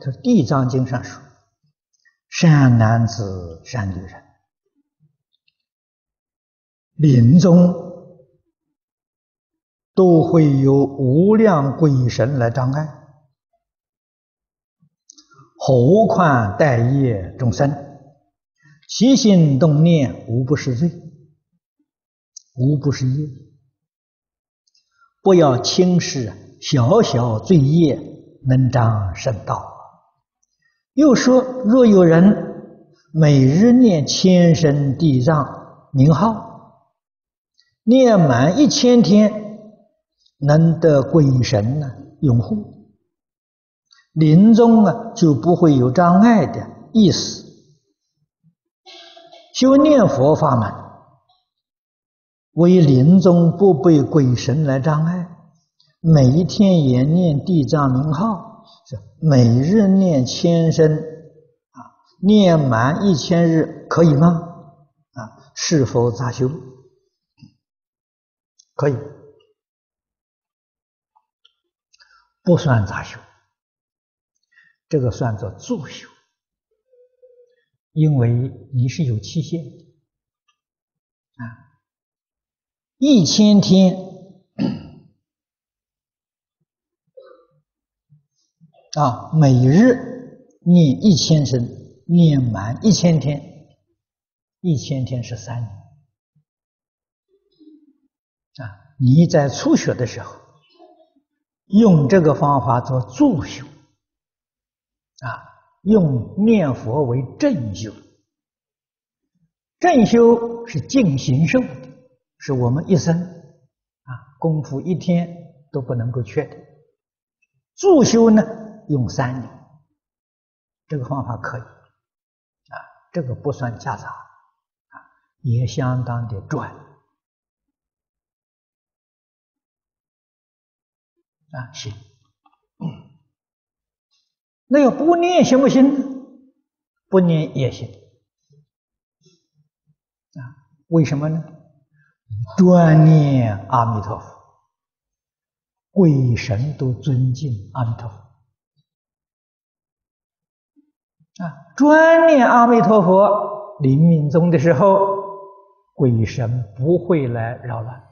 这《地藏经》上说：“善男子、善女人，临终都会有无量鬼神来障碍，何况待业众生，起心动念无不是罪，无不是业。不要轻视小小罪业，能障圣道。”又说：“若有人每日念千声地藏名号，念满一千天，能得鬼神呢拥护，临终啊就不会有障碍的意思。修念佛法门，为临终不被鬼神来障碍，每一天也念地藏名号。”是每日念千声啊，念满一千日可以吗？啊，是否杂修？可以，不算杂修，这个算作助修，因为你是有期限啊，一千天。啊，每日念一千声，念满一千天，一千天是三年。啊，你在初学的时候，用这个方法做助修，啊，用念佛为正修。正修是尽形寿的，是我们一生啊功夫一天都不能够缺的。助修呢？用三年，这个方法可以，啊，这个不算夹杂，啊，也相当的赚，啊，行，那要不念行不行？不念也行，啊，为什么呢？专念阿弥陀佛，鬼神都尊敬阿弥陀佛。啊，专念阿弥陀佛，临命终的时候，鬼神不会来扰乱。